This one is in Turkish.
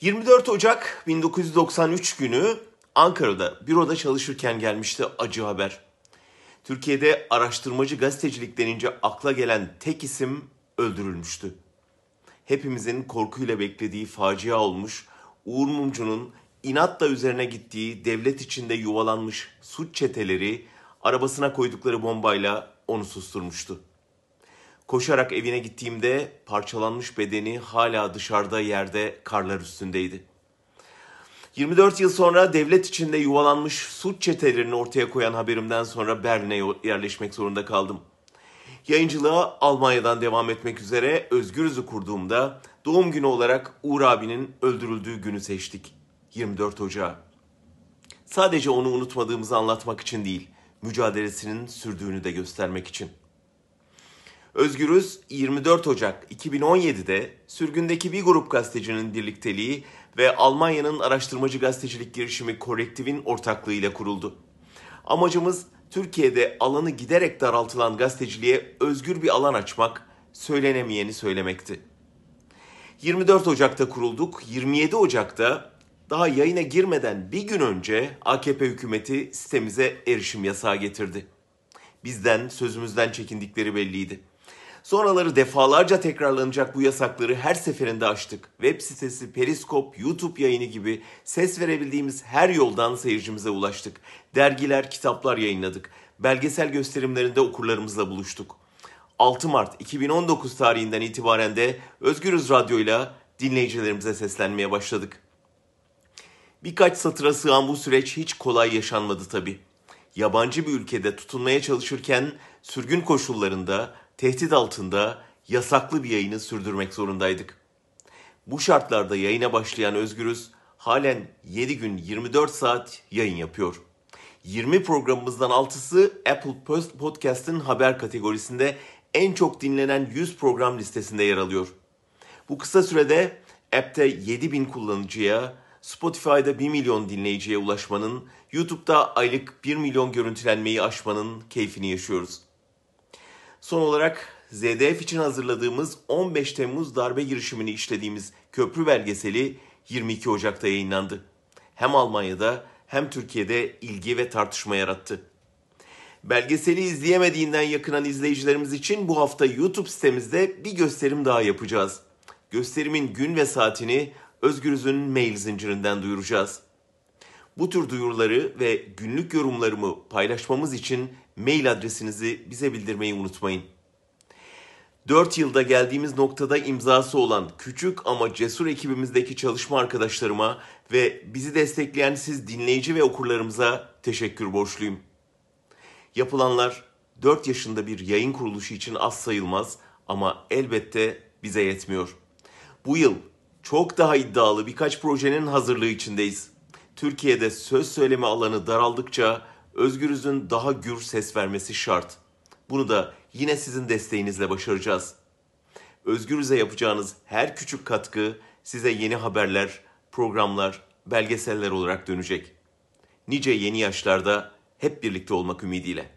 24 Ocak 1993 günü Ankara'da büroda çalışırken gelmişti acı haber. Türkiye'de araştırmacı gazetecilik denince akla gelen tek isim öldürülmüştü. Hepimizin korkuyla beklediği facia olmuş, Uğur Mumcu'nun inatla üzerine gittiği devlet içinde yuvalanmış suç çeteleri arabasına koydukları bombayla onu susturmuştu. Koşarak evine gittiğimde parçalanmış bedeni hala dışarıda yerde karlar üstündeydi. 24 yıl sonra devlet içinde yuvalanmış suç çetelerini ortaya koyan haberimden sonra Berlin'e yerleşmek zorunda kaldım. Yayıncılığa Almanya'dan devam etmek üzere Özgürüz'ü kurduğumda doğum günü olarak Uğur abinin öldürüldüğü günü seçtik. 24 Ocağı. Sadece onu unutmadığımızı anlatmak için değil, mücadelesinin sürdüğünü de göstermek için. Özgürüz 24 Ocak 2017'de sürgündeki bir grup gazetecinin birlikteliği ve Almanya'nın araştırmacı gazetecilik girişimi Korrektiv'in ortaklığıyla kuruldu. Amacımız Türkiye'de alanı giderek daraltılan gazeteciliğe özgür bir alan açmak, söylenemeyeni söylemekti. 24 Ocak'ta kurulduk. 27 Ocak'ta daha yayına girmeden bir gün önce AKP hükümeti sitemize erişim yasağı getirdi. Bizden, sözümüzden çekindikleri belliydi. Sonraları defalarca tekrarlanacak bu yasakları her seferinde aştık. Web sitesi, Periskop, YouTube yayını gibi ses verebildiğimiz her yoldan seyircimize ulaştık. Dergiler, kitaplar yayınladık. Belgesel gösterimlerinde okurlarımızla buluştuk. 6 Mart 2019 tarihinden itibaren de Özgürüz Radyo'yla dinleyicilerimize seslenmeye başladık. Birkaç satıra sığan bu süreç hiç kolay yaşanmadı tabii. Yabancı bir ülkede tutunmaya çalışırken sürgün koşullarında tehdit altında yasaklı bir yayını sürdürmek zorundaydık. Bu şartlarda yayına başlayan Özgürüz halen 7 gün 24 saat yayın yapıyor. 20 programımızdan 6'sı Apple Podcast'ın haber kategorisinde en çok dinlenen 100 program listesinde yer alıyor. Bu kısa sürede app'te 7000 kullanıcıya, Spotify'da 1 milyon dinleyiciye ulaşmanın, YouTube'da aylık 1 milyon görüntülenmeyi aşmanın keyfini yaşıyoruz. Son olarak ZDF için hazırladığımız 15 Temmuz darbe girişimini işlediğimiz köprü belgeseli 22 Ocak'ta yayınlandı. Hem Almanya'da hem Türkiye'de ilgi ve tartışma yarattı. Belgeseli izleyemediğinden yakınan izleyicilerimiz için bu hafta YouTube sitemizde bir gösterim daha yapacağız. Gösterimin gün ve saatini Özgürüz'ün mail zincirinden duyuracağız. Bu tür duyuruları ve günlük yorumlarımı paylaşmamız için mail adresinizi bize bildirmeyi unutmayın. 4 yılda geldiğimiz noktada imzası olan küçük ama cesur ekibimizdeki çalışma arkadaşlarıma ve bizi destekleyen siz dinleyici ve okurlarımıza teşekkür borçluyum. Yapılanlar 4 yaşında bir yayın kuruluşu için az sayılmaz ama elbette bize yetmiyor. Bu yıl çok daha iddialı birkaç projenin hazırlığı içindeyiz. Türkiye'de söz söyleme alanı daraldıkça Özgürüz'ün daha gür ses vermesi şart. Bunu da yine sizin desteğinizle başaracağız. Özgürüz'e yapacağınız her küçük katkı size yeni haberler, programlar, belgeseller olarak dönecek. Nice yeni yaşlarda hep birlikte olmak ümidiyle.